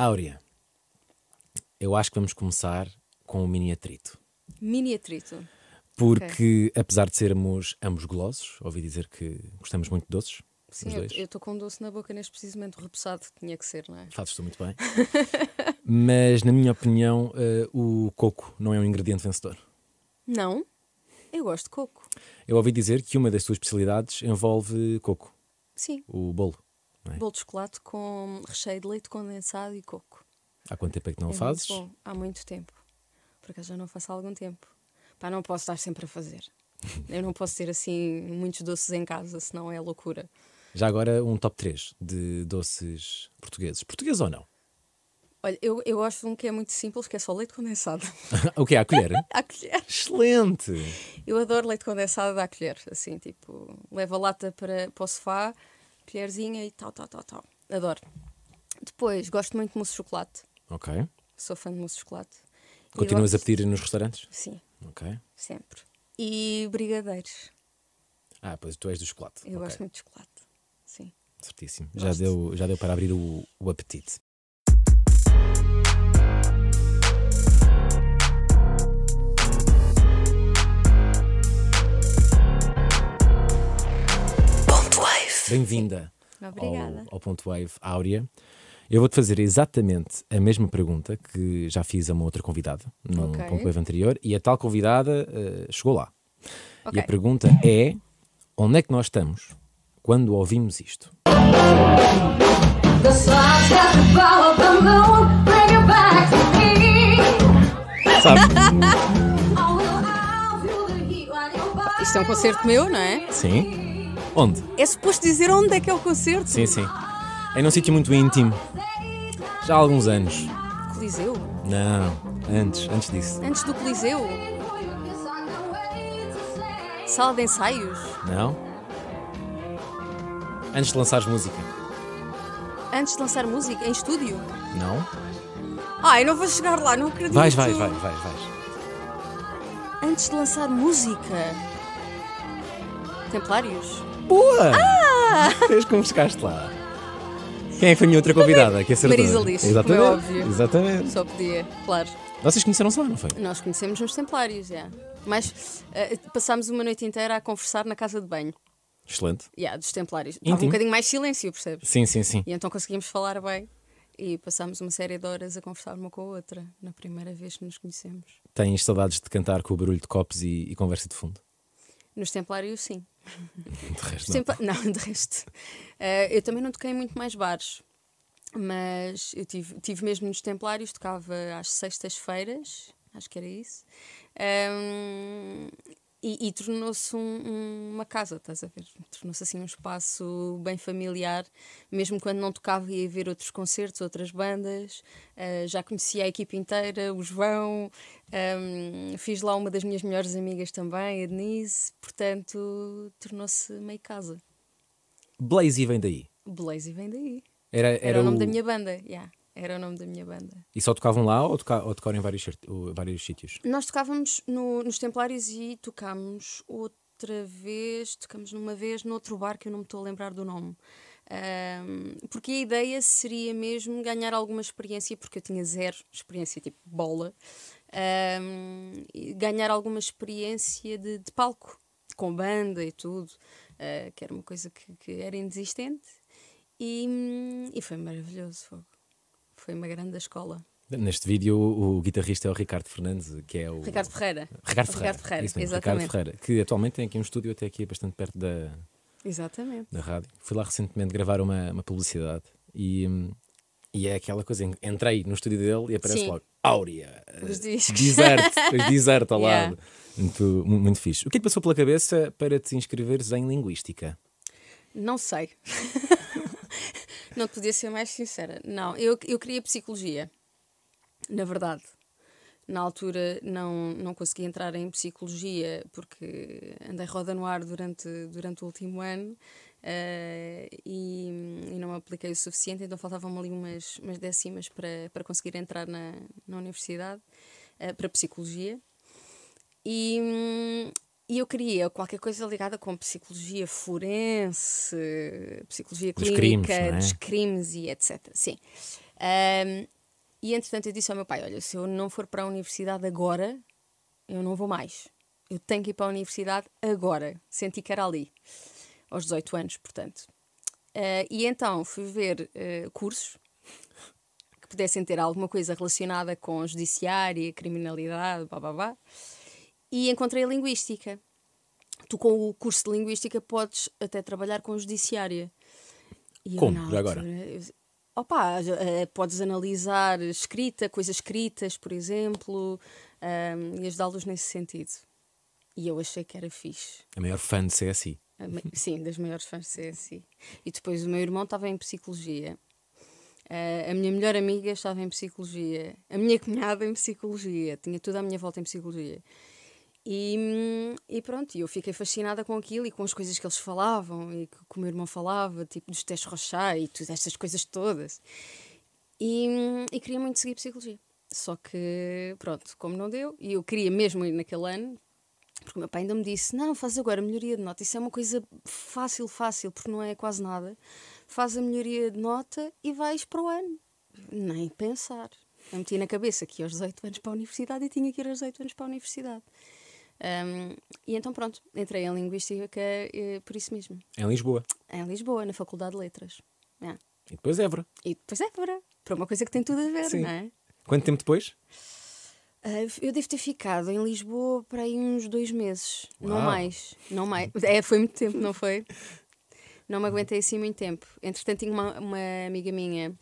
Áurea, eu acho que vamos começar com o mini atrito. Mini atrito. Porque, apesar de sermos ambos golosos, ouvi dizer que gostamos muito de doces. Sim, eu estou com um doce na boca neste precisamente repousado, tinha que ser, não é? Fazes-te muito bem. Mas, na minha opinião, eh, o coco não é um ingrediente vencedor. Não, eu gosto de coco. Eu ouvi dizer que uma das tuas especialidades envolve coco, Sim, o bolo. Bolo de chocolate com recheio de leite condensado e coco. Há quanto tempo é que não é o fazes? Muito bom. Há muito tempo. Por acaso já não faço há algum tempo. Pá, não posso estar sempre a fazer. Eu não posso ter assim muitos doces em casa, senão é loucura. Já agora um top 3 de doces portugueses. Português ou não? Olha, eu, eu gosto de um que é muito simples, que é só leite condensado. o que é? À colher? à colher. Excelente! Eu adoro leite condensado à colher. Assim, tipo, levo a lata para, para o sofá, colherzinha e tal, tal, tal, tal. Adoro. Depois, gosto muito de mousse de chocolate. Ok. Sou fã de mousse de chocolate. Continuas a pedir nos restaurantes? Sim, Ok. sempre. E brigadeiros. Ah, pois tu és do chocolate. Eu Ok, gosto muito de chocolate. Sim. Certíssimo. Já deu, já deu para abrir o, o apetite. Bem-vinda ao, ao Ponto Wave Áurea. Eu vou-te fazer exatamente a mesma pergunta que já fiz a uma outra convidada no Ok. Ponto Wave anterior e a tal convidada eh, chegou lá. E Ok. a pergunta é: onde é que nós estamos quando ouvimos isto? Sabe? Body Isto é um concerto meu, não é? Sim. Onde? É suposto dizer onde é que é o concerto? Sim, sim. É num sítio muito íntimo. Já há alguns anos. Coliseu? Não, antes, antes disso. Antes do Coliseu? Sala de ensaios? Não? Antes de lançares música. Antes de lançar música? Em estúdio? Não? Ai, não vou chegar lá, não acredito. Vais, vais, vais, vais, vais. Antes de lançar música? Templários? Boa! Ah! Vês como chegaste lá. Quem é que foi a minha outra convidada? Que acertou? Marisa Liz, como é Exatamente. óbvio. Exatamente. Só podia, claro. Vocês conheceram-se lá, não foi? Nós conhecemos nos Templários, já. Mas eh, passámos uma noite inteira a conversar na casa de banho. Excelente. Yeah, dos Templários. Estava um Íntimo? bocadinho mais silêncio, percebes? Sim, sim, sim. E então conseguimos falar bem. E passámos uma série de horas a conversar uma com a outra, na primeira vez que nos conhecemos. Tens saudades de cantar com o barulho de copos e, e conversa de fundo? Nos Templários, sim. De resto, Os não. Não, de resto. Eh, eu também não toquei muito mais bares, mas eu tive, tive mesmo nos Templários, tocava às sextas-feiras, acho que era isso. Ahm, e e tornou-se um- um- uma casa, estás a ver? Tornou-se assim um espaço bem familiar, mesmo quando não tocava ia ver outros concertos, outras bandas, ah, já conhecia a equipe inteira, o João, ahm, fiz lá uma das minhas melhores amigas também, a Denise, portanto tornou-se meio casa. Blaze vem daí. Blaze vem daí. Era, Era, era o nome da minha banda, yeah, era o nome da minha banda. E só tocavam lá ou, toca... ou tocaram em vários, ou vários sítios? Nós tocávamos no- nos Templários e tocámos outra vez, tocamos numa vez noutro bar que eu não me estou a lembrar do nome. Ahm, porque a ideia seria mesmo ganhar alguma experiência, porque eu tinha zero experiência, tipo bola, e ganhar alguma experiência de, de palco, com banda e tudo, ah, que era uma coisa que, que era inexistente. E, hum, e foi maravilhoso, fogo. Foi uma grande escola. Neste vídeo, o, guitarrista é o Ricardo Fernandes, que é o. Ricardo Ferreira. Ricardo Ferreira. Ricardo Ferreira, mesmo, exatamente. Ricardo Ferreira, que atualmente tem aqui um estúdio até aqui bastante perto da, Exatamente. da rádio. Fui lá recentemente gravar uma, uma publicidade e, e é aquela coisa, en- entrei no estúdio dele e aparece Sim. logo Áurea, Os discos. Desert, Desert ao Yeah. lado. Muito, mu- muito fixe. O que é que passou pela cabeça para te inscreveres em Linguística? Não sei. não podia ser mais sincera. Não, eu, eu queria psicologia. Na verdade. Na altura não, não consegui entrar em psicologia porque andei roda no ar durante, durante o último ano eh, e, e não apliquei o suficiente, então faltavam-me ali umas, umas décimas para, para conseguir entrar na, na universidade eh, para psicologia. E, hum, e eu queria qualquer coisa ligada com psicologia forense, psicologia Dos clínica, crimes, é? dos crimes e etc. Sim. Ahm, e entretanto eu disse ao meu pai: Olha, se eu não for para a universidade agora, eu não vou mais. Eu tenho que ir para a universidade agora. Senti que era ali, aos 18 anos, portanto. Ah, e então fui ver ah, cursos que pudessem ter alguma coisa relacionada com judiciária, criminalidade, blá blá blá. E encontrei a linguística. Tu, com o curso de linguística, podes até trabalhar com judiciária. E Como? Já agora? eu- Opa, eh, podes analisar escrita, coisas escritas, por exemplo, ahm, e ajudá-los nesse sentido. E eu achei que era fixe. A maior fã de CSI. A Sim, das maiores fãs de CSI. E depois o meu irmão estava em psicologia. Ah, a minha melhor amiga estava em psicologia. A minha cunhada em psicologia. Tinha tudo à minha volta em psicologia. E, hum, e pronto, eu fiquei fascinada com aquilo e com as coisas que eles falavam e que, o meu irmão falava, tipo dos testes Rochat e tudo, estas coisas todas. E, hum, e queria muito seguir psicologia. Só que, pronto, como não deu, e eu queria mesmo ir naquele ano, porque o meu pai ainda me disse: Não, faz agora a melhoria de nota. Isso é uma coisa fácil, fácil, porque não é quase nada. Faz a melhoria de nota e vais para o ano. Nem pensar. Eu meti na cabeça que ia aos 18 anos para a universidade e tinha que ir aos 18 anos para a universidade. Um, e então, pronto, entrei em Linguística eh, por isso mesmo. Em Lisboa. Em Lisboa, na Faculdade de Letras. É. E depois Évora. E depois é para, uma coisa que tem tudo a ver, Sim. não é? Quanto tempo depois? Ah, eu devo ter ficado em Lisboa para aí uns dois meses, não Uau. mais. Não mais. É, foi muito tempo, não foi? Não me aguentei assim muito tempo. Entretanto, tinha uma, uma amiga minha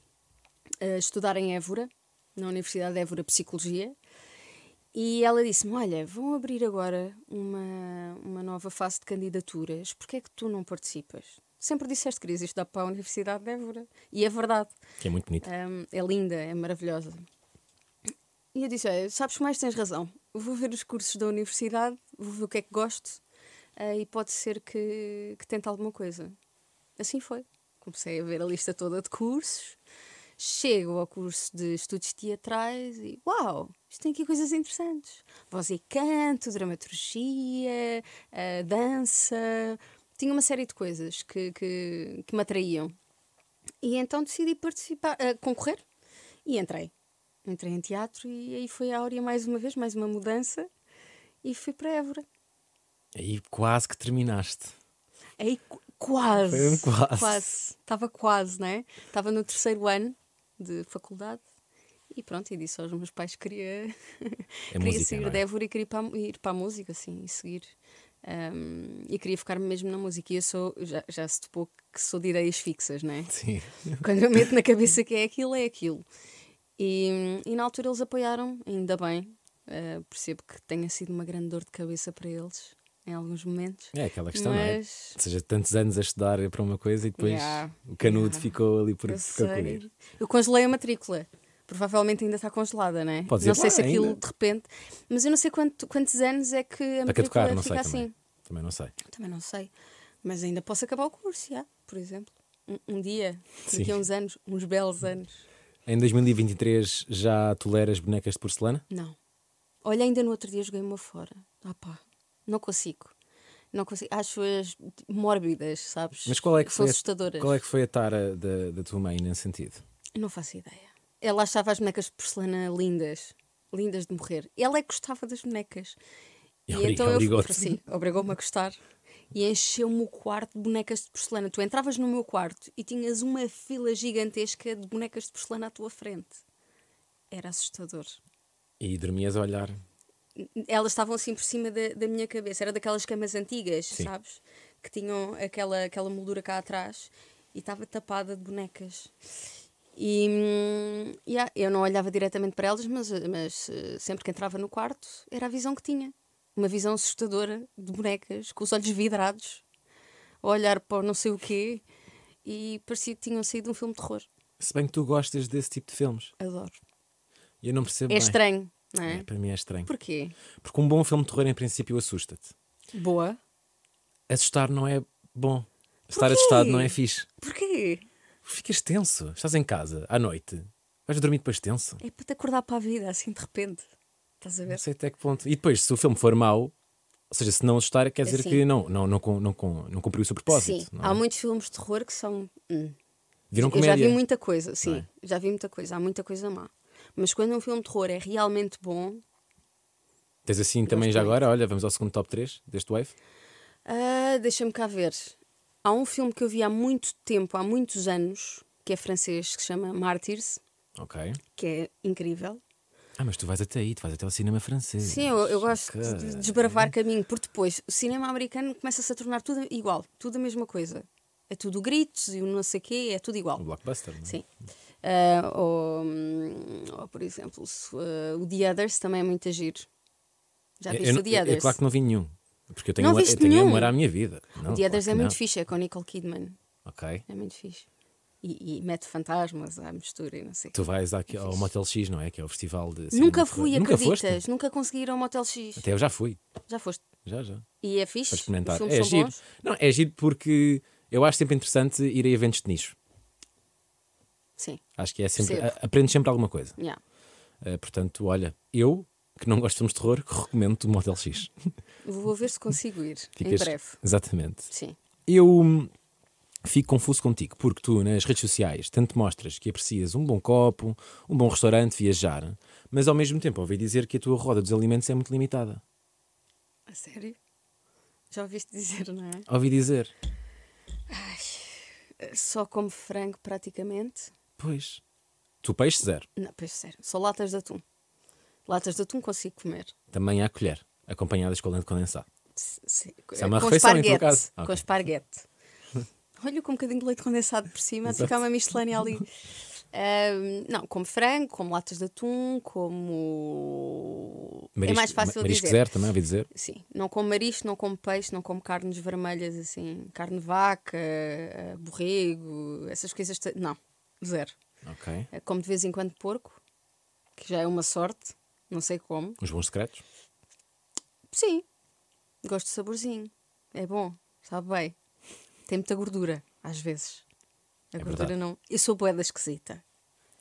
a estudar em Évora, na Universidade de Évora Psicologia, e ela disse-me: Olha, vão abrir agora uma, uma nova fase de candidaturas, porquê é que tu não participas? Sempre disseste que querias estudar para a Universidade de Évora. E é verdade. Que é muito bonito. Um, é linda, é maravilhosa. E eu disse: "Olha, sabes que mais tens razão. Vou ver os cursos da universidade, vou ver o que é que gosto eh, e pode ser que, que tente alguma coisa. Assim foi. Comecei a ver a lista toda de cursos, chego ao curso de estudos teatrais e uau, isto tem aqui coisas interessantes. Voz e canto, dramaturgia, eh, dança. Tinha uma série de coisas que, que, que me atraíam. E então decidi participar, eh, concorrer e entrei. Entrei em teatro e aí foi a Áurea mais uma vez, mais uma mudança e fui para Évora. Aí quase que terminaste. Aí qu- quase. Foi um quase. Quase. Estava quase, não é? Estava no terceiro ano de faculdade e pronto, e disse aos meus pais que queria, queria música, não é? de Évora e queria ir para, a- ir para a música, assim, e seguir. Um, e queria ficar mesmo na música. E eu sou, já, já se topou que sou de ideias fixas, não é? Sim. Quando eu meto na cabeça que é aquilo, é aquilo. E, e na altura eles apoiaram, ainda bem. Uh, percebo que tenha sido uma grande dor de cabeça para eles em alguns momentos. É aquela questão, não é? Mas Ou seja, tantos anos a estudar para uma coisa e depois Yeah, o canudo yeah. ficou ali por por concluir. eu congelei a matrícula. Provavelmente ainda está congelada, não é? Podes ir não sei se aquilo ainda. de repente. Mas eu não sei quanto- quantos anos é que a matrícula caducar, não sei fica também. assim. Também não sei. Também não sei. Mas ainda posso acabar o curso, já, por exemplo. Um, um dia, daqui Sim. a uns anos, uns belos anos. Em 2023 já toleras bonecas de porcelana? Não. Olha, ainda no outro dia joguei uma fora. Ah pá, não consigo. Não consigo. Acho-as mórbidas, sabes? Mas qual é que São foi, assustadoras. a, qual é que foi a tara da, da tua mãe nesse sentido? Não faço ideia. Ela achava as bonecas de porcelana lindas. Lindas de morrer. Ela é que gostava das bonecas. E E então eu sim, obrigou-me a gostar. E encheu-me o quarto de bonecas de porcelana. Tu entravas no meu quarto e tinhas uma fila gigantesca de bonecas de porcelana à tua frente. Era assustador. E dormias a olhar. Elas estavam assim por cima da, da minha cabeça. Era daquelas camas antigas, Sim. sabes? Que tinham aquela, aquela moldura cá atrás e estava tapada de bonecas. E hum, yeah, eu não olhava diretamente para elas, mas, mas eh, sempre que entrava no quarto era a visão que tinha. Uma visão assustadora de bonecas, com os olhos vidrados, a olhar para não sei o quê, e parecia que tinham saído de um filme de terror. Se bem que tu gostas desse tipo de filmes. Adoro. E eu não percebo É bem. estranho, é? É, para mim é estranho. Porquê? Porque um bom filme de terror, em princípio, assusta-te. Boa. Assustar não é bom. Estar assustado não é fixe. Porquê? Ficas tenso. Estás em casa, à noite. Vais dormir depois tenso. É para te acordar para a vida, assim de repente. Estás a ver? Não sei até que ponto. E depois, se o filme for mau, ou seja, se não assustar, quer dizer Assim. que não, não, não, não, cum- não cumpriu o seu propósito. Sim, não é? há muitos filmes de terror que são. hum, Viram eu já comédia? vi muita coisa, sim, Não é? já vi muita coisa, há muita coisa má. Mas quando um filme de terror é realmente bom, Tens assim também já muito. agora, olha, vamos ao segundo top 3 deste Wave. ah, deixa-me cá ver. Há um filme que eu vi há muito tempo, há muitos anos, que é francês, que se chama Martyrs, Ok. que é incrível. Ah, mas tu vais até aí, tu vais até ao cinema francês. Sim, eu, eu gosto de- de desbravar caminho, porque depois o cinema americano começa-se a tornar tudo igual, tudo a mesma coisa. É tudo gritos e o não sei quê, é tudo igual. O blockbuster, não é? Sim. Ah, ou, hum, ou, por exemplo, ah, o The Others também é muito giro. Já viste eu o The é, Others? é claro que não vi nenhum. Porque eu tenho, Não amor, eu tenho amor à minha vida. Não, o The Others claro é muito não. fixe, é com Nicole Kidman. Ok. É muito fixe. E, e mete fantasmas à mistura e não sei. Tu vais aqui ao Motel X, não é? Que é o festival de. Nunca de fui, Nunca acreditas? foste? Nunca consegui ir ao Motel X. Até eu já fui. Já foste. Já, já. E é fixe? Para experimentar. É giro. bons? Não, é giro porque eu acho sempre interessante ir a eventos de nicho. Sim. Acho que é sempre. A- Aprendes sempre alguma coisa. Yeah. Uh, portanto, olha, eu, que não gosto de filmes de terror, recomendo o Motel X. Vou ver se consigo ir. Em Ficas- breve. Exatamente. Sim. Eu hum, fico confuso contigo, porque tu, nas redes sociais, tanto mostras que aprecias um bom copo, um bom restaurante, viajar, mas ao mesmo tempo ouvi dizer que a tua roda dos alimentos é muito limitada. A sério? Já ouviste dizer, não é? Ouvi dizer. Só como frango praticamente. Pois. Tu peixe zero. Não, pois sério. Só latas de atum. Latas de atum consigo comer. Também à colher, acompanhadas com leite condensado. Sim. Isso é uma com refeição, em esparguete. caso. Com Ok. esparguete. Olha com um bocadinho de leite condensado por cima, Exato. fica uma miscelânea ali. Ahm, não, como frango, como latas de atum, como. é mais fácil marisco dizer. zero também ouvi dizer. Sim, não como marisco, não como peixe, não como carnes vermelhas assim, carne de vaca, eh, borrego, essas coisas. Não, zero. Ok. Eh, Como de vez em quando porco, que já é uma sorte, não sei como. Uns bons secretos. Sim, gosto de saborzinho, é bom, sabe bem. Tem muita gordura, às vezes. A É gordura verdade. não. Eu sou boeda esquisita.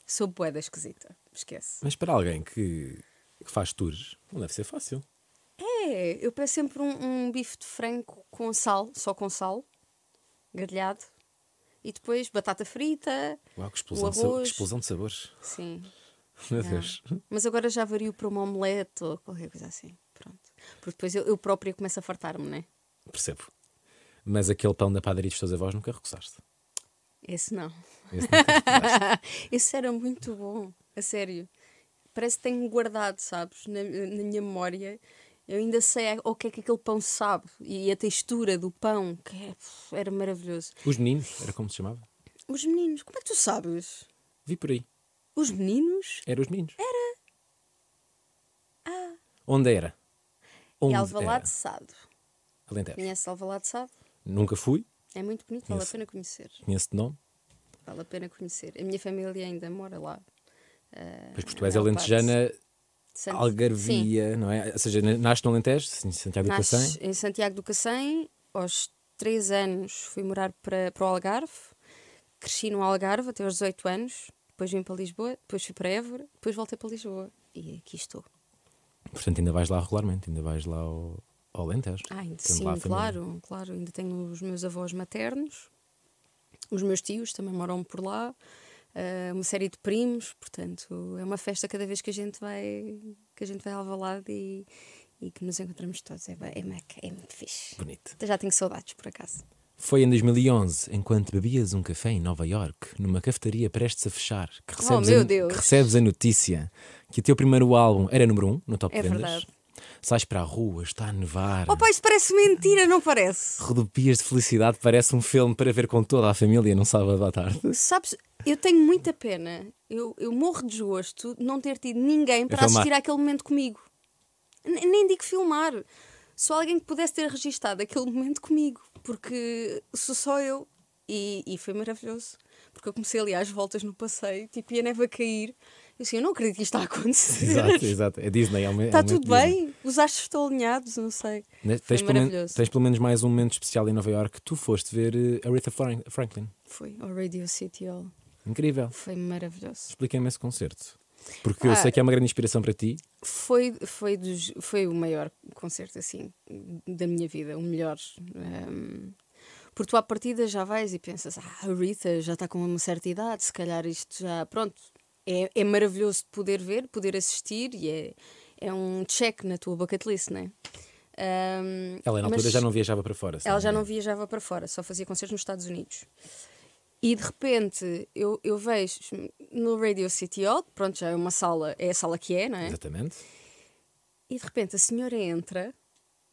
Sou boeda esquisita, esquece. Mas para alguém que, que faz tours, não deve ser fácil. É, eu peço sempre um, um bife de frango com sal, só com sal, grelhado. E depois batata frita. Uau, O de, arroz. explosão de sabores. Sim. Meu. Deus. Mas agora já vario para uma omelete ou qualquer coisa assim. Pronto. Porque depois eu, eu própria começo a fartar-me, né? Percebo. Mas aquele pão da padaria dos teus avós nunca recusaste. Esse não. Esse. Esse era muito bom, a sério. Parece que tenho guardado, sabes, na, na minha memória. Eu ainda sei a- o que é que aquele pão sabe e a textura do pão, que é- era maravilhoso. Os meninos, era como se chamava? Os meninos, como é que tu sabes? Vi por aí. Os meninos? Era os meninos. Era. Onde era? Onde e Alvalade era? Sado. Alentejo. Conhece Alvalade Sado? Nunca fui, É muito bonito, vale a pena conhecer. conheço de nome. Vale a pena conhecer. A minha família ainda mora lá. Ah, Pois porque tu és a maior parte. Alentejana, Sant- Sim. algarvia, não é? Ou seja, nasce no Alentejo, em Santiago do Nasci Cacém. em Santiago do Cacém, aos 3 anos fui morar para, para o Algarve, cresci no Algarve até aos 18 anos, depois vim para Lisboa, depois fui para Évora, depois voltei para Lisboa e aqui estou. Portanto, ainda vais lá regularmente, ainda vais lá ao, ao Alentejo. Ah, ainda, sim, claro, claro, ainda tenho os meus avós maternos, os meus tios também moram por lá, ah, uma série de primos, portanto é uma festa cada vez que a gente vai que a gente vai ao Alvalade e, e que nos encontramos todos, é, é, uma- é muito fixe. Bonito. Já tenho saudades, por acaso. Foi em 2011, enquanto bebias um café em Nova York, numa cafetaria prestes a fechar, que recebes, Oh, a, que recebes a notícia que o teu primeiro álbum era número 1 um, no top É vendas. verdade. Sais para a rua, está a nevar. Oh, pai, isso parece mentira, não parece? Rodopias de felicidade, parece um filme para ver com toda a família num sábado à tarde. Sabes, eu tenho muita pena. Eu, eu morro de desgosto de não ter tido ninguém para filmar. assistir àquele momento comigo. N- nem digo filmar. Só alguém que pudesse ter registado aquele momento comigo. Porque sou só eu. E, e foi maravilhoso. Porque eu comecei ali às voltas no passeio, tipo, e a neve a cair. Eu assim, eu não acredito que isto está a acontecer. Exato, exato. É Disney. É um, é Está um momento tudo Disney. bem? Os astros estão alinhados, não sei. Né? Foi Tens, pelo maravilhoso. tens pelo menos mais um momento especial em Nova York. Tu foste ver eh, Aretha Fran- Franklin. Foi ao Radio City Hall. Incrível. Foi maravilhoso. Expliquem-me esse concerto. Porque eu Ah. sei que é uma grande inspiração para ti. Foi, foi, dos, foi o maior concerto assim da minha vida, o melhor. ehm, Porque tu à partida já vais e pensas, ah, a Rita já está com uma certa idade, se calhar isto já, pronto. É, é maravilhoso de poder ver, poder assistir e é, é um check na tua bucket list, não é? Ahm, Ela na altura já não viajava para fora. ela já não viajava para fora, só fazia concertos nos Estados Unidos. E de repente eu, eu vejo no Radio City Hall, pronto, já é uma sala, é a sala que é, não é? Exatamente. E de repente a senhora entra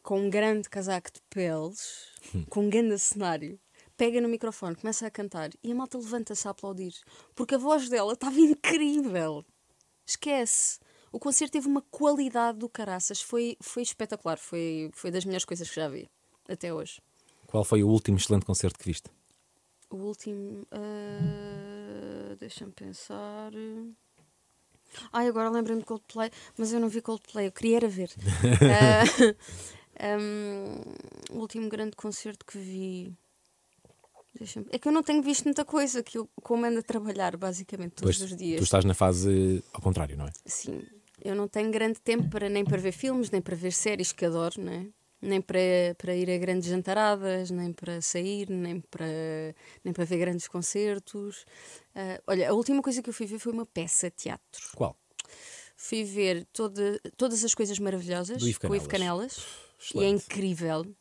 com um grande casaco de peles, com um grande cenário, pega no microfone, começa a cantar e a malta levanta-se a aplaudir, porque a voz dela estava incrível. Esquece. O concerto teve uma qualidade do caraças, foi, foi espetacular, foi, foi das melhores coisas que já vi até hoje. Qual foi o último excelente concerto que viste? O último. ah, Deixa-me pensar. Ai, agora lembrei-me de Coldplay, mas eu não vi Coldplay, eu queria era ver. Ah, hum, o último grande concerto que vi. É que eu não tenho visto muita coisa, que eu como ando a trabalhar basicamente todos Pois, os dias. tu estás na fase ao contrário, não é? Sim, eu não tenho grande tempo para nem para ver filmes, nem para ver séries que adoro, né? nem para, para ir a grandes jantaradas, nem para sair, nem para, nem para ver grandes concertos. Ah, olha, a última coisa que eu fui ver foi uma peça de teatro. Qual? Fui ver toda, todas as coisas maravilhosas Do Ivo com o Ivo Canelas. Canelas e é Excelente. incrível.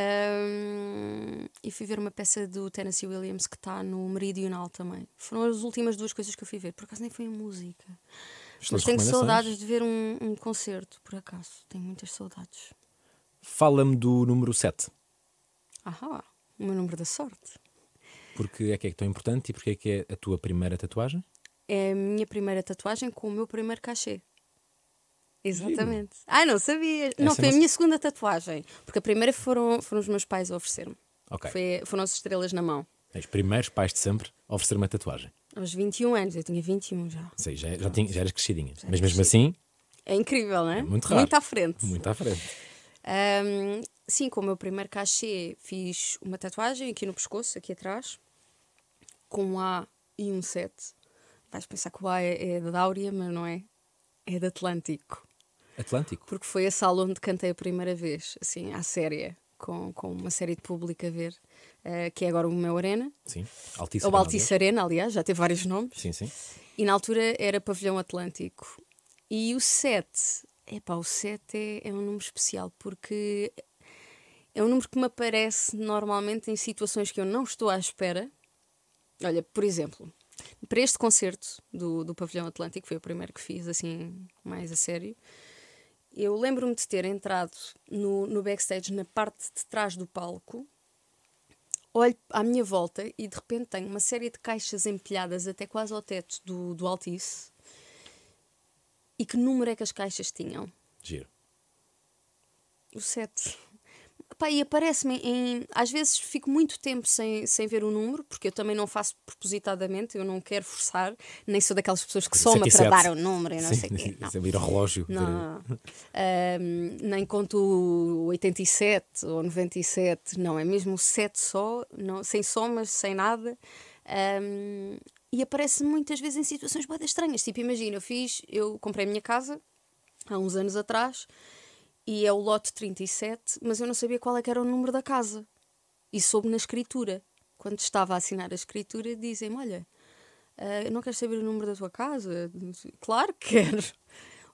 Ahm, e fui ver uma peça do Tennessee Williams que está no Meridional também. Foram as últimas duas coisas que eu fui ver. Por acaso nem foi a música. Mas tenho saudades de ver um, um concerto, por acaso. Tenho muitas saudades. Fala-me do número 7. Ahá, o meu número da sorte. Porque é que é tão importante e porque é que é a tua primeira tatuagem? É a minha primeira tatuagem com o meu primeiro cachê. Exatamente. Ai, não sabia. não, Essa foi a não- minha segunda tatuagem. Porque a primeira foram, foram os meus pais a oferecer-me. Ok. Foi- Foram as estrelas na mão. Os primeiros pais de sempre a oferecer uma tatuagem. Aos 21 anos, eu tinha 21 já. Sei, já, já, tinha, já eras crescidinha. Mas era mesmo assim, É incrível, não é? muito raro. Muito à frente. muito à frente. Ahm, sim, com o meu primeiro cachê fiz uma tatuagem aqui no pescoço, aqui atrás, com um A e um 7. Vais pensar que o A é, é da Áurea, mas não é. É de Atlântico. Atlântico. Porque foi a sala onde cantei a primeira vez, assim, à séria, com, com uma série de público a ver, eh, que é agora o meu Arena. Sim. Altice. Ou Altice Arena, aliás, já teve vários nomes. Sim, sim. E na altura era Pavilhão Atlântico. E o 7, epá, o 7 é, é um número especial porque é um número que me aparece normalmente em situações que eu não estou à espera. Olha, por exemplo, para este concerto do, do Pavilhão Atlântico, foi o primeiro que fiz assim, mais a sério. Eu lembro-me de ter entrado no, no backstage, na parte de trás do palco, olho à minha volta e de repente tenho uma série de caixas empilhadas até quase ao teto do, do Altice. E que número é que as caixas tinham? Giro. O 7. Pá, e aparece-me em. Às vezes fico muito tempo sem, sem ver o número, porque eu também não faço propositadamente, eu não quero forçar, nem sou daquelas pessoas que soma para 107. dar o número e não sim, sei o quê. Não. Ao relógio. Não, Ahm, nem conto o 87 ou 97, não, é mesmo o 7 só, não, sem somas, sem nada. Ahm, e aparece muitas vezes em situações bem estranhas. Tipo, imagina, eu fiz, eu comprei a minha casa há uns anos atrás e é o lote 37, mas eu não sabia qual é que era o número da casa. E soube na escritura. Quando estava a assinar a escritura, dizem-me: Olha, ah, não queres saber o número da tua casa? Claro que quero.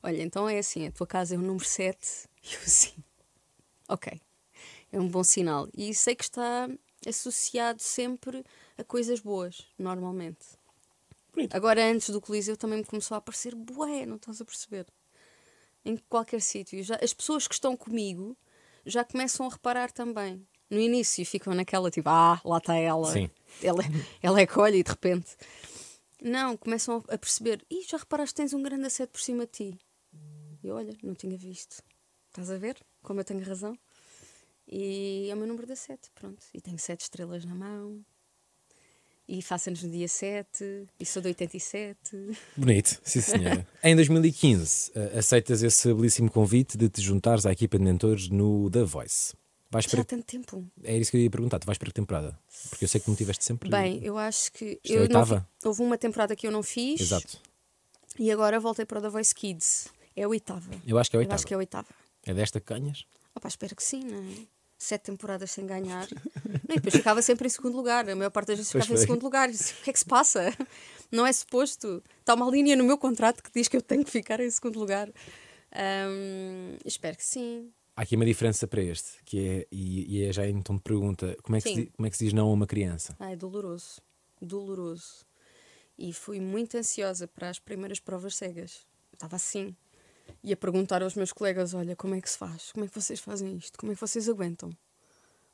Olha, então é assim: a tua casa é o número 7. E eu assim, ok, é um bom sinal. E sei que está associado sempre a coisas boas, normalmente. Bonito. Agora, antes do Coliseu, também me começou a aparecer bué, não estás a perceber? Em qualquer sítio. As pessoas que estão comigo já começam a reparar também. No início ficam naquela tipo, ah, lá está ela. Sim. Ela, ela é olha e de repente. Não, começam a perceber, e já reparaste que tens um grande asseto por cima de ti? E olha, não tinha visto. Estás a ver como eu tenho razão? E é o meu número da 7, pronto. E tenho 7 estrelas na mão. E faço anos no dia 7. E sou de 87. Bonito, sim senhora. em 2015, eh, aceitas esse belíssimo convite de te juntares à equipa de mentores no The Voice. Vais Já para... há tanto tempo. É isso que eu ia perguntar, tu vais para que temporada? Porque eu sei que não tiveste sempre. Bem, eu acho que. É eu não oitava? fi- houve uma temporada que eu não fiz. Exato. E agora voltei para o The Voice Kids. É a oitava. Eu acho que é a Eu oitava. acho que é a oitava. É desta que ganhas? Opa, espero que sim, não é? Sete temporadas sem ganhar. Não, e depois ficava sempre em segundo lugar. A maior parte das vezes Pois ficava em segundo lugar. Disse, O que é que se passa? Não é suposto. Está uma linha no meu contrato que diz que eu tenho que ficar em segundo lugar. Ahm, espero que sim. Há aqui uma diferença para este, que é, e, e é já então de pergunta: como é, que se, Sim. como é que se diz não a uma criança? Ah, é doloroso. Doloroso. E fui muito ansiosa para as primeiras provas cegas. Estava assim. E a perguntar aos meus colegas: olha, como é que se faz? Como é que vocês fazem isto? Como é que vocês aguentam?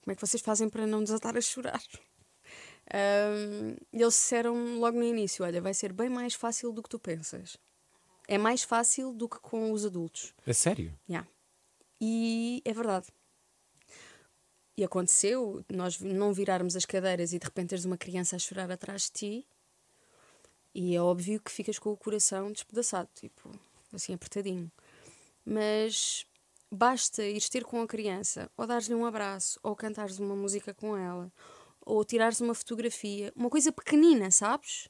Como é que vocês fazem para não desatar a chorar? E eles disseram logo no início: olha, vai ser bem mais fácil do que tu pensas. É mais fácil do que com os adultos. É sério? Yeah. E é verdade. E aconteceu nós não virarmos as cadeiras e de repente teres uma criança a chorar atrás de ti. E é óbvio que ficas com o coração despedaçado, tipo, assim apertadinho. Mas basta ires ter com a criança, ou dares-lhe um abraço, ou cantares uma música com ela, ou tirares uma fotografia, uma coisa pequenina, sabes?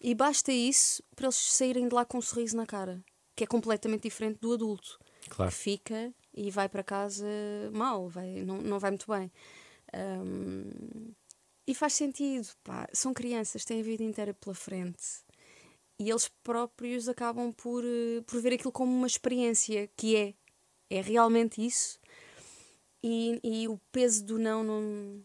E basta isso para eles saírem de lá com um sorriso na cara, que é completamente diferente do adulto Claro. que fica e vai para casa mal, vai, não, não vai muito bem. Ahm, e faz sentido, pá, são crianças, têm a vida inteira pela frente e eles próprios acabam por, eh, por ver aquilo como uma experiência que é, é realmente isso. E, e o peso do não não,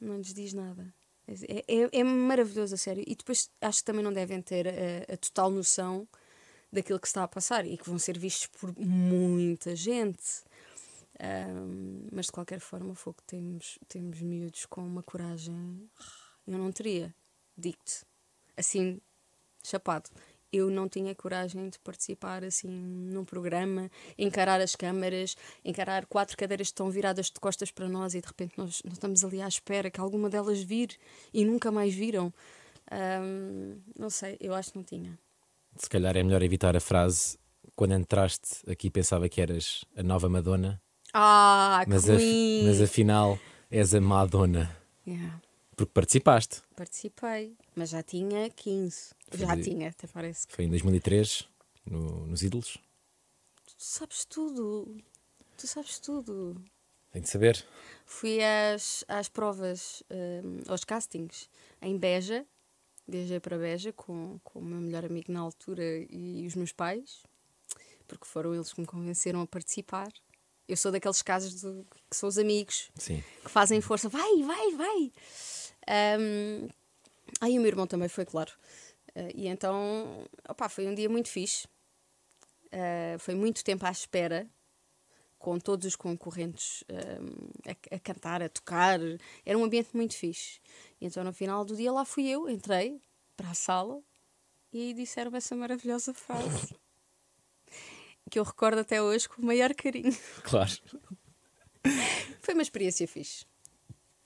não lhes diz nada. É, é, é maravilhoso, a sério. E depois acho que também não devem ter a, a total noção daquilo que está a passar e que vão ser vistos por muita gente. Ahm, mas de qualquer forma, fogo, temos, temos miúdos com uma coragem. Eu não teria, digo-te, assim, chapado. Eu não tinha coragem de participar assim num programa, encarar as câmaras, encarar quatro cadeiras que estão viradas de costas para nós e de repente nós, nós estamos ali à espera que alguma delas vir e nunca mais viram. Ahm, não sei, eu acho que não tinha. Se calhar é melhor evitar a frase quando entraste aqui pensava que eras a nova Madonna, Ah, mas, af- mas afinal és a Madonna. Yeah, Porque participaste. participei, mas já tinha 15. Já Foi- tinha, até parece. que- Foi em 2003, no- nos Ídolos. Tu sabes tudo. Tu sabes tudo. Tem de saber. Fui às, às provas, hum, aos castings, em Beja. Viajei para Beja com, com o meu melhor amigo na altura e os meus pais, porque foram eles que me convenceram a participar. Eu sou daqueles casos de, que são os amigos Sim. que fazem força. Vai, vai, vai! Um, aí o meu irmão também foi, claro. Eh, e então, opá, foi um dia muito fixe. Eh, foi muito tempo à espera, com todos os concorrentes um, a, a cantar, a tocar. Era um ambiente muito fixe. E então, no final do dia, lá fui eu, entrei para a sala e disseram essa maravilhosa frase. Que eu recordo até hoje com o maior carinho. Claro. Foi uma experiência fixe.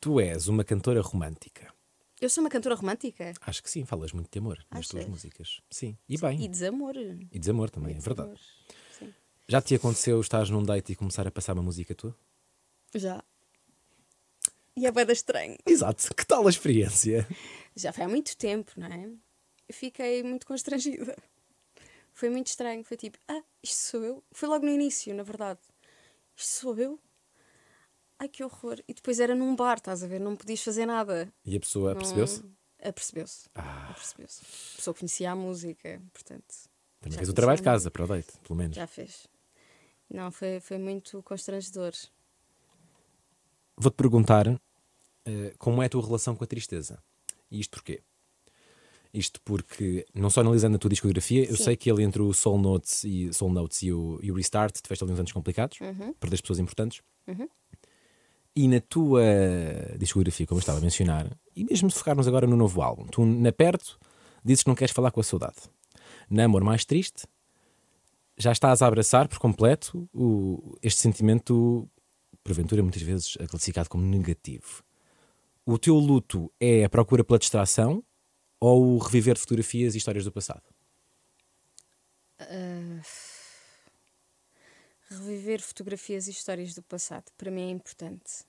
Tu és uma cantora romântica. Eu sou uma cantora romântica. Acho que sim, falas muito de amor nas tuas músicas. Sim. E bem. E desamor. E desamor também, é verdade. Sim. Já te aconteceu estás num date e começar a passar uma música tua? Já. E é bem estranho. Exato. Que tal a experiência? Já foi há muito tempo, não é? Eu fiquei muito constrangida. Foi muito estranho. Foi tipo, ah, isto sou eu. Foi logo no início, na verdade. Isto sou eu? Ai, que horror. E depois era num bar, estás a ver? Não podias fazer nada. E a pessoa Não- percebeu-se? Apercebeu-se. Ah. Apercebeu-se. A pessoa conhecia a música, portanto. Também fez o trabalho de casa para o date, pelo menos. Já fez. Não, foi, foi muito constrangedor. Vou-te perguntar eh, como é a tua relação com a tristeza. E isto porquê? Isto porque, não só analisando a tua discografia, eu Sim. sei que ele entre o Soul Notes e, Soul Notes e, o, e o Restart tiveste ali uns anos complicados, Uhum. perdeste pessoas importantes. E na tua discografia, como eu estava a mencionar, e mesmo se focarmos agora no novo álbum, tu na perto dizes que não queres falar com a saudade. Na Amor Mais Triste, já estás a abraçar por completo o- este sentimento, porventura muitas vezes é classificado como negativo. O teu luto é a procura pela distração ou o reviver fotografias e histórias do passado? Reviver fotografias e histórias do passado, para mim é importante.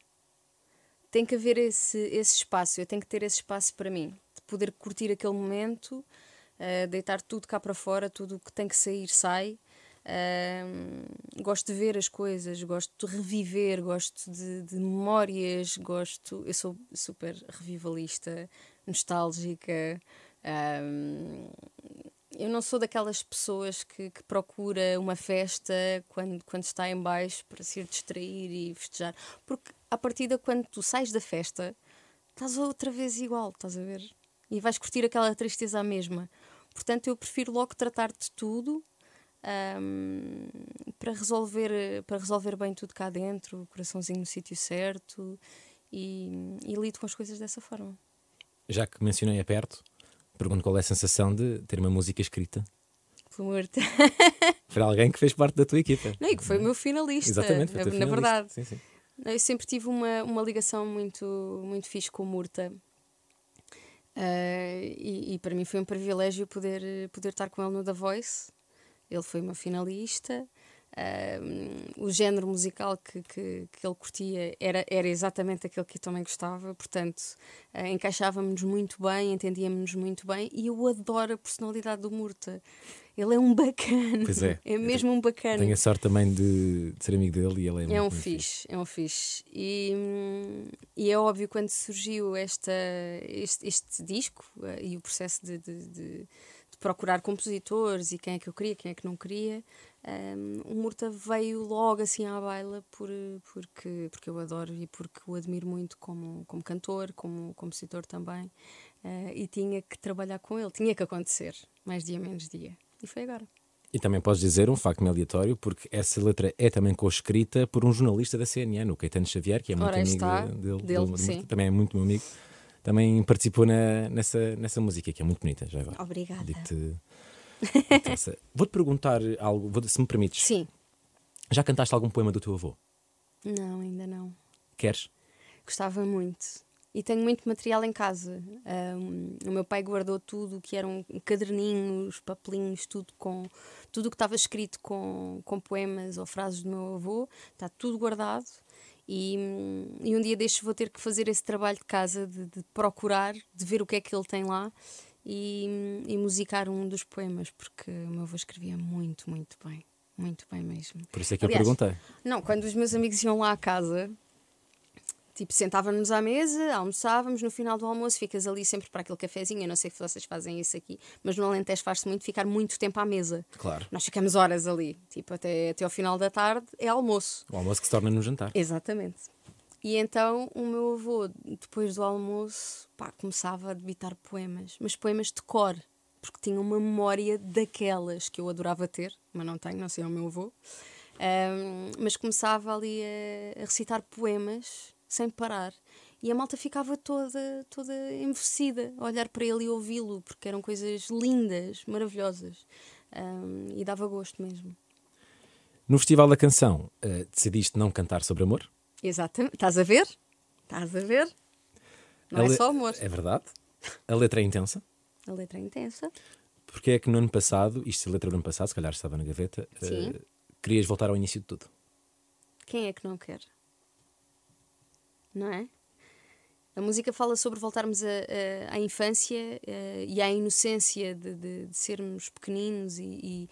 Tem que haver esse, esse espaço, eu tenho que ter esse espaço para mim, de poder curtir aquele momento, eh, deitar tudo cá para fora, tudo o que tem que sair, sai. Ahm, gosto de ver as coisas, gosto de reviver, gosto de, de memórias, gosto. Eu sou super revivalista, nostálgica. Eu não sou daquelas pessoas que, que procura uma festa quando, quando está em baixo para se ir distrair e festejar. Porque a partir de quando tu sais da festa, estás outra vez igual, estás a ver? E vais curtir aquela tristeza à mesma. Portanto, eu prefiro logo tratar de tudo ahm, para, resolver, para resolver bem tudo cá dentro, o coraçãozinho no sítio certo e, e lido com as coisas dessa forma. Já que mencionei a perto, pergunto qual é a sensação de ter uma música escrita Fui morta. para alguém que fez parte da tua equipa. Não, e que foi o meu finalista. Exatamente, foi na, teu na finalista. verdade. Sim, sim. Eu sempre tive uma, uma ligação muito, muito fixe com o Murta. Ah, e, e para mim foi um privilégio poder, poder estar com ele no The Voice. Ele foi uma finalista. Ah, o género musical que, que, que ele curtia era, era exatamente aquele que eu também gostava, portanto ah, encaixávamos muito bem, entendíamos muito bem. E eu adoro a personalidade do Murta. Ele é um bacana. Pois é. É mesmo um bacana. Tenho a sorte também de, de ser amigo dele e ele é, muito, É um muito fixe, é um fixe. E, hum, e é óbvio quando surgiu esta, este, este disco eh, e o processo de, de, de- de procurar compositores e quem é que eu queria, quem é que não queria, hum, o Murta veio logo assim à baila por, porque, porque eu adoro e porque o admiro muito como, como cantor, como compositor também. eh, e tinha que trabalhar com ele, tinha que acontecer, mais dia menos dia. E foi agora. E também podes dizer um facto aleatório, porque essa letra é também co-escrita por um jornalista da CNN, o Caetano Xavier, que é muito Ora, amigo está, dele, dele, sim. também é muito meu amigo. Também participou na- nessa, nessa música, que é muito bonita, já agora. Obrigada. Digo-te-. Vou-te perguntar algo, vou- se me permites. Sim. Já cantaste algum poema do teu avô? Não, ainda não. Queres? Gostava muito. E tenho muito material em casa. Ahm, o meu pai guardou tudo, que eram caderninhos, papelinhos, tudo com tudo o que estava escrito com, com poemas ou frases do meu avô. Está tudo guardado. E, hum, e um dia destes vou ter que fazer esse trabalho de casa, de, de procurar, de ver o que é que ele tem lá e, e musicar um dos poemas, porque o meu avô escrevia muito, muito bem. Muito bem mesmo. Por isso é que Aliás, eu perguntei. Não, quando os meus amigos iam lá à casa, tipo, sentávamos à mesa, almoçávamos, no final do almoço ficas ali sempre para aquele cafezinho. Eu não sei se vocês fazem isso aqui, mas no Alentejo faz-se muito ficar muito tempo à mesa. Claro. Nós ficamos horas ali, tipo, até, até ao final da tarde é almoço. O almoço que se torna no jantar. Exatamente. E então o meu avô, depois do almoço, pá, começava a debitar poemas, mas poemas de cor, porque tinha uma memória daquelas que eu adorava ter, mas não tenho, não sei, é o meu avô. Ahm, mas começava ali a, a recitar poemas sem parar. E a malta ficava toda, toda envelhecida a olhar para ele e ouvi-lo, porque eram coisas lindas, maravilhosas. Ahm, e dava gosto mesmo. No Festival da Canção, eh, decidiste não cantar sobre amor? Exatamente. Estás a ver? Estás a ver? Não A é le- só amor. É verdade. A letra é intensa. A letra é intensa. Porque é que no ano passado, isto a letra do ano passado, se calhar estava na gaveta, Sim. querias voltar ao início de tudo. Quem é que não quer? Não é? A música fala sobre voltarmos a- a- à infância eh, e à inocência de, de- de sermos pequeninos e, e-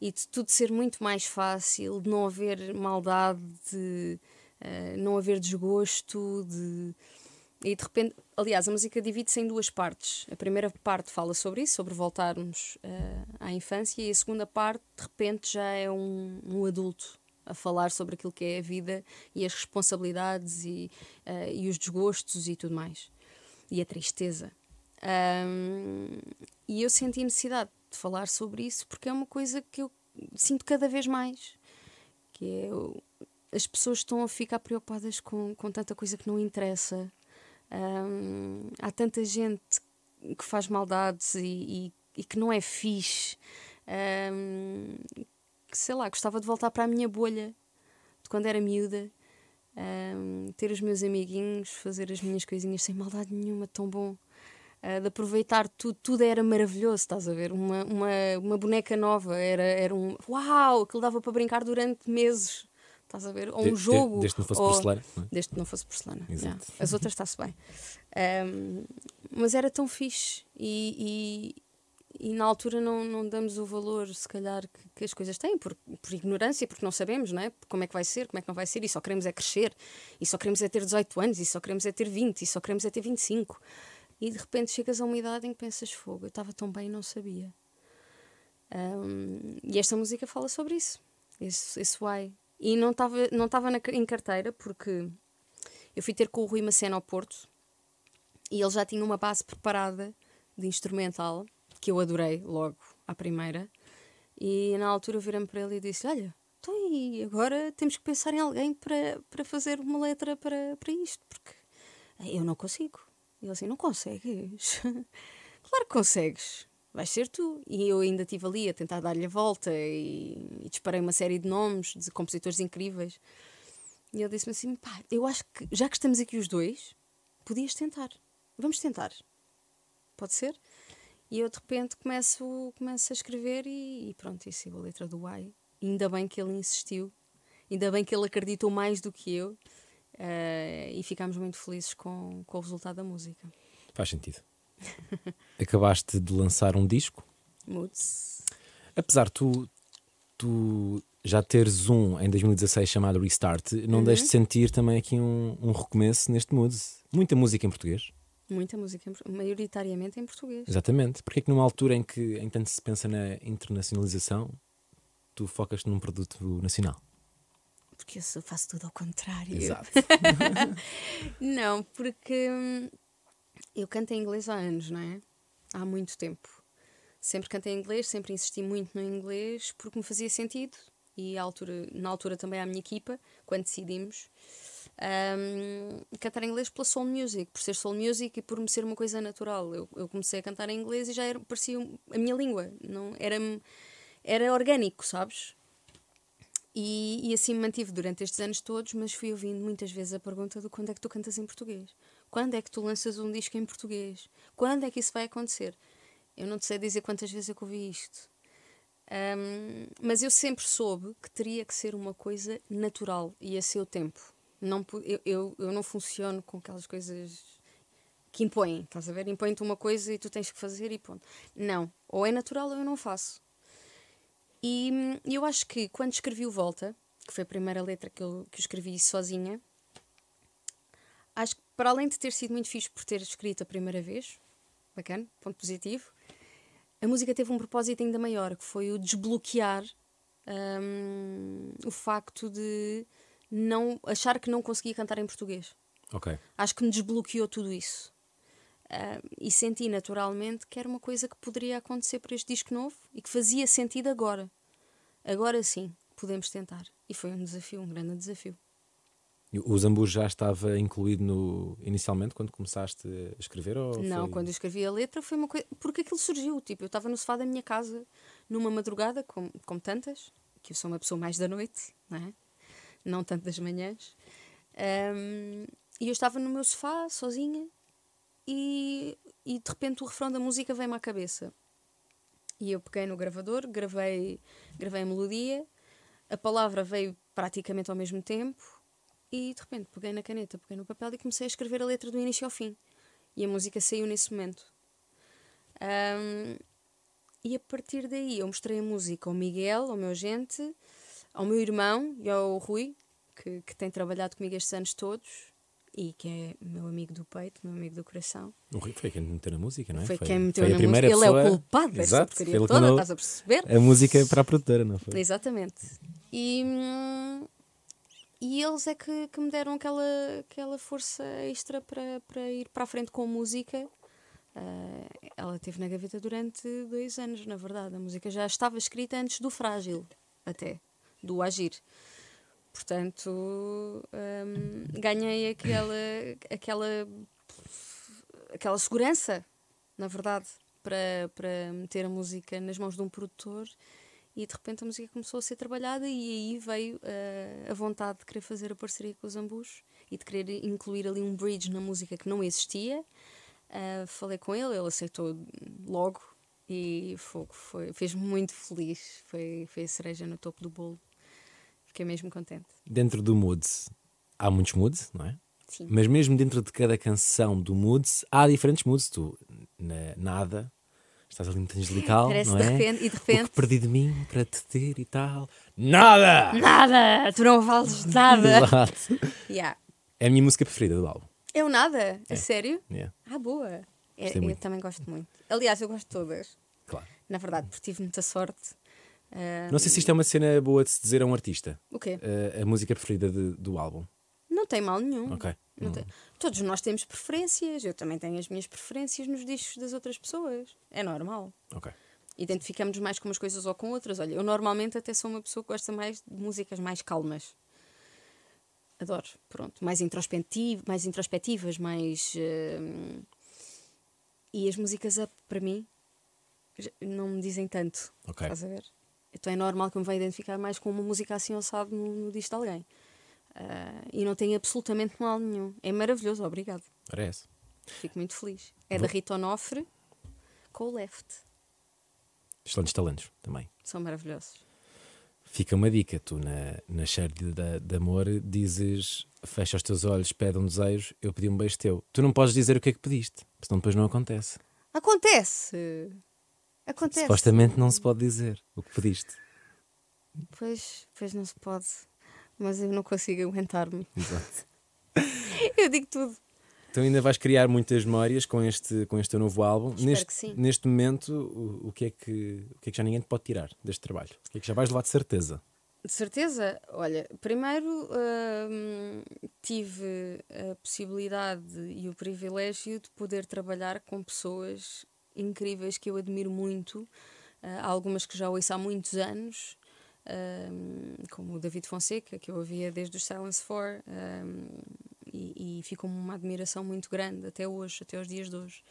e de tudo ser muito mais fácil, de não haver maldade, de eh, não haver desgosto, de. E de repente, aliás, a música divide-se em duas partes. A primeira parte fala sobre isso, sobre voltarmos eh, à infância, e a segunda parte, de repente, já é um, um adulto a falar sobre aquilo que é a vida e as responsabilidades e, eh, e os desgostos e tudo mais. E a tristeza. Ahm, e eu senti necessidade de falar sobre isso porque é uma coisa que eu sinto cada vez mais. Que é as pessoas estão a ficar preocupadas com, com tanta coisa que não interessa. Ahm, há tanta gente que faz maldades e, e- e que não é fixe. Ahm, que sei lá, gostava de voltar para a minha bolha de quando era miúda, ahm, ter os meus amiguinhos, fazer as minhas coisinhas sem maldade nenhuma, tão bom. Ah, de aproveitar tudo, tudo era maravilhoso, estás a ver? Uma, uma, uma boneca nova, era, era um uau, aquilo dava para brincar durante meses, estás a ver? Ou um de- jogo. desde que não fosse ou- porcelana, não é? Desde que não fosse porcelana. Yeah. As outras está-se bem. Ahm, mas era tão fixe e, e na altura não, não damos o valor, se calhar, que, que as coisas têm, por, por ignorância, porque não sabemos, não é? Como é que vai ser, como é que não vai ser, e só queremos é crescer, e só queremos é ter 18 anos, e só queremos é ter 20, e só queremos é ter 25. E de repente chegas a uma idade em que pensas, fogo, eu estava tão bem e não sabia. Um, e esta música fala sobre isso, esse, esse why. E não estava não tava em carteira, porque eu fui ter com o Rui Macena ao Porto, e ele já tinha uma base preparada de instrumental, que eu adorei logo à primeira. E na altura virei para ele e disse: Olha, então e agora temos que pensar em alguém para, para fazer uma letra para, para isto, porque eu não consigo. E ele assim: Não consegues? claro que consegues. Vais ser tu. E eu ainda estive ali a tentar dar-lhe a volta e, e disparei uma série de nomes de compositores incríveis. E ele disse-me assim: pá, eu acho que já que estamos aqui os dois, podias tentar. Vamos tentar. Pode ser? E eu de repente começo, começo a escrever e, e pronto, e sigo a letra do Why. Ainda bem que ele insistiu, ainda bem que ele acreditou mais do que eu eh, e ficámos muito felizes com, com o resultado da música. Faz sentido. Acabaste de lançar um disco. Moods. Apesar de tu, tu já teres um em 2016 chamado Restart, não deixes de sentir também aqui um, um recomeço neste mood. Muita música em português. Muita música, maioritariamente em português. Exatamente. Porque é que numa altura em que em tanto se pensa na internacionalização, tu focas num produto nacional? Porque eu faço tudo ao contrário. Exato. Não, porque hum, eu canto em inglês há anos, não é? Há muito tempo. Sempre cantei em inglês, sempre insisti muito no inglês porque me fazia sentido. E altura, na altura também à minha equipa, quando decidimos hum, cantar em inglês pela soul music, por ser soul music e por me ser uma coisa natural. Eu, eu comecei a cantar em inglês e já era, parecia a minha língua, não era, era orgânico, sabes? E, e assim me mantive durante estes anos todos, mas fui ouvindo muitas vezes a pergunta do quando é que tu cantas em português? Quando é que tu lanças um disco em português? Quando é que isso vai acontecer? Eu não te sei dizer quantas vezes é que ouvi isto. Ahm, mas eu sempre soube que teria que ser uma coisa natural e a seu tempo. Não, eu, eu, eu não funciono com aquelas coisas que impõem, estás a ver? Impõem-te uma coisa e tu tens que fazer e ponto. Não, ou é natural ou eu não faço. E eu acho que quando escrevi o Volta, que foi a primeira letra que eu, que eu escrevi sozinha, acho que para além de ter sido muito fixe por ter escrito a primeira vez, bacana, ponto positivo, a música teve um propósito ainda maior, que foi o desbloquear hum, o facto de não achar que não conseguia cantar em português. ok. Acho que me desbloqueou tudo isso. Ah, e senti naturalmente que era uma coisa que poderia acontecer para este disco novo e que fazia sentido agora. Agora sim, podemos tentar. E foi um desafio, um grande desafio. O Zambu já estava incluído no, inicialmente quando começaste a escrever? Ou Não, foi- quando eu escrevi a letra foi uma coisa. Porque aquilo surgiu. Tipo, eu estava no sofá da minha casa numa madrugada, como, como tantas, que eu sou uma pessoa mais da noite, não é? Não tanto das manhãs. Ahm, e eu estava no meu sofá, sozinha, e, e de repente o refrão da música veio-me à cabeça. E eu peguei no gravador, gravei, gravei a melodia, a palavra veio praticamente ao mesmo tempo, e de repente peguei na caneta, peguei no papel e comecei a escrever a letra do início ao fim. E a música saiu nesse momento. Ahm, e a partir daí eu mostrei a música ao Miguel, ao meu agente, ao meu irmão e ao Rui, que, que tem trabalhado comigo estes anos todos e que é meu amigo do peito, meu amigo do coração. O Rui foi quem meteu na música, não é? Foi, quem meteu foi a na música. primeira Ele é o pessoa- culpado dessa Exato, porcaria toda, estás a perceber? A música para a produtora, não foi? Exatamente. E, hum, e eles é que, que me deram aquela, aquela força extra para, para ir para a frente com a música. Ah, ela esteve na gaveta durante dois anos, na verdade. A música já estava escrita antes do Frágil, até, do Agir. Portanto, hum, ganhei aquela, aquela, aquela segurança, na verdade, para, para meter a música nas mãos de um produtor e de repente a música começou a ser trabalhada e aí veio eh, a vontade de querer fazer a parceria com os Ambus e de querer incluir ali um bridge na música que não existia. Ah, falei com ele, ele aceitou logo e foi, foi- fez-me muito feliz. Foi, foi a cereja no topo do bolo. Fiquei mesmo contente. Dentro do Moods, há muitos moods, não é? Sim. Mas mesmo dentro de cada canção do Moods, há diferentes moods. Tu, na Nada, Estás ali muito angelical, Parece não de é? repente- e de O repente- que perdi de mim para te ter e tal. Nada! Nada! Tu não vales nada! Exato. yeah. É a minha música preferida do álbum. Eu nada? A sério? Yeah, Ah, boa! É, eu muito. também gosto muito. Aliás, eu gosto de todas. claro. Na verdade, porque tive muita sorte. Ah, Não sei se isto é uma cena boa de se dizer a um artista. O quê? Uh, a música preferida de- do álbum. Não tem mal nenhum. Ok. Não Hum. tem. Todos nós temos preferências. Eu também tenho as minhas preferências nos discos das outras pessoas. É normal. Ok. Identificamos mais com umas coisas ou com outras. Olha, eu normalmente até sou uma pessoa que gosta mais de músicas mais calmas. Adoro, pronto. Mais, introspectiv mais introspectivas, mais. hum, E as músicas up, para mim, não me dizem tanto. Ok. Estás a ver? Então é normal que eu me vá identificar mais com uma música assim assado no, no disco de alguém. Ah, e não tem absolutamente mal nenhum. É maravilhoso, obrigado. Parece. Fico muito feliz. É da Rita Onofre com o Left. Excelentes talentos também. São maravilhosos. Fica uma dica, tu na, na de, de amor dizes fecha os teus olhos, pede um desejo, eu pedi um beijo teu. Tu não podes dizer o que é que pediste, senão depois não acontece. Acontece! Acontece. Supostamente não se pode dizer o que pediste. Pois, pois não se pode. Mas eu não consigo aguentar-me. Exato. Eu digo tudo. Então ainda vais criar muitas memórias com este, com este novo álbum. Espero neste, que sim. neste momento, o, o que é que, o que é que já ninguém te pode tirar deste trabalho? O que é que já vais levar de certeza? De certeza, olha, primeiro hum, tive a possibilidade e o privilégio de poder trabalhar com pessoas incríveis que eu admiro muito, há algumas que já ouço há muitos anos, hum, como o David Fonseca, que eu ouvia desde os Silence 4, hum, e, e ficou-me uma admiração muito grande até hoje, até os dias de hoje.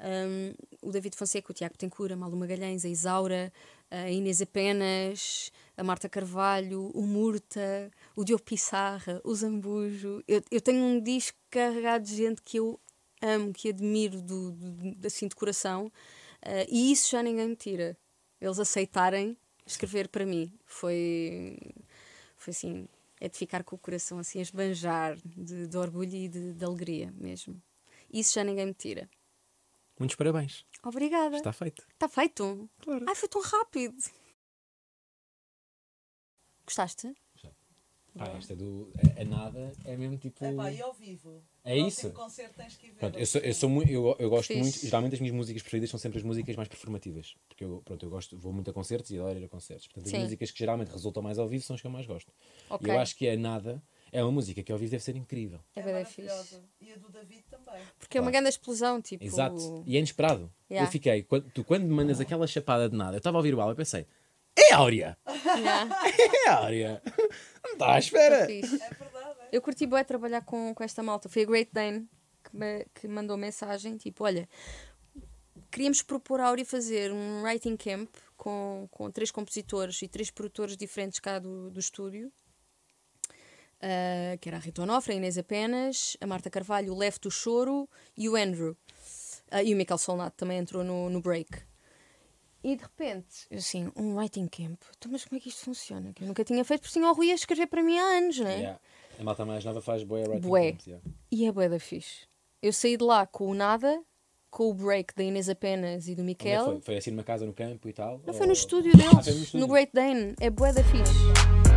Um, o David Fonseca, o Tiago Tencoura, a Malu Magalhães, a Isaura, a Inês Apenas, a Marta Carvalho, o Murta, o Diogo Pissarra, o Zambujo. Eu, eu tenho um disco carregado de gente que eu amo, que admiro do, do, assim de coração, uh, e isso já ninguém me tira. Eles aceitarem escrever para mim. Foi, foi assim, é de ficar com o coração assim a esbanjar de, de orgulho e de, de alegria mesmo. Isso já ninguém me tira. Muitos parabéns. Obrigada. Está feito. Está feito? Claro. Ai, foi tão rápido. Gostaste? Pá, esta do a, nada é mesmo tipo. É pá, e ao vivo? É Próximo isso? concerto tens que ir ver. Pronto, eu, sou, eu, sou muito, eu, eu gosto Fixe. muito, geralmente as minhas músicas preferidas são sempre as músicas mais performativas. Porque eu, pronto, eu gosto, vou muito a concertos e adoro ir a concertos. Portanto, as Sim. músicas que geralmente resultam mais ao vivo são as que eu mais gosto. Ok. E eu acho que a Nada é uma música que ao vivo deve ser incrível. É, É maravilhosa. E a do David também. Porque é uma Claro. grande explosão, tipo. Exato. E é inesperado. Yeah. Eu fiquei, quando, tu quando me mandas aquela chapada de nada, eu estava a ouvir o álbum e pensei, é Áurea! Yeah, É Áurea! Não está à espera! fixe. É verdade, é? Eu curti bué trabalhar com, com esta malta. Foi a Great Dane que, me, que mandou mensagem, tipo, olha, queríamos propor a Auri fazer um writing camp com, com três compositores e três produtores diferentes cá do, do estúdio. Ah, que era a Rita Onofre, a Inês Apenas, a Marta Carvalho, o Left, o Choro e o Andrew. Ah, e o Michael Solnato também entrou no, no break. E de repente, assim, um writing camp. Então, mas como é que isto funciona? Que eu nunca tinha feito, porque tinha o Rui a escrever para mim há anos, não é? Yeah. A malta mais nova faz boa writing Bué. camps, yeah. E é bué da fixe. Eu saí de lá com o nada, com o break da Inês Apenas e do é que Miquel. foi? Foi assim numa casa no campo e tal? Não Ou- foi no estúdio Ah, deles, foi no estúdio. no Great Dane. É bué da fixe.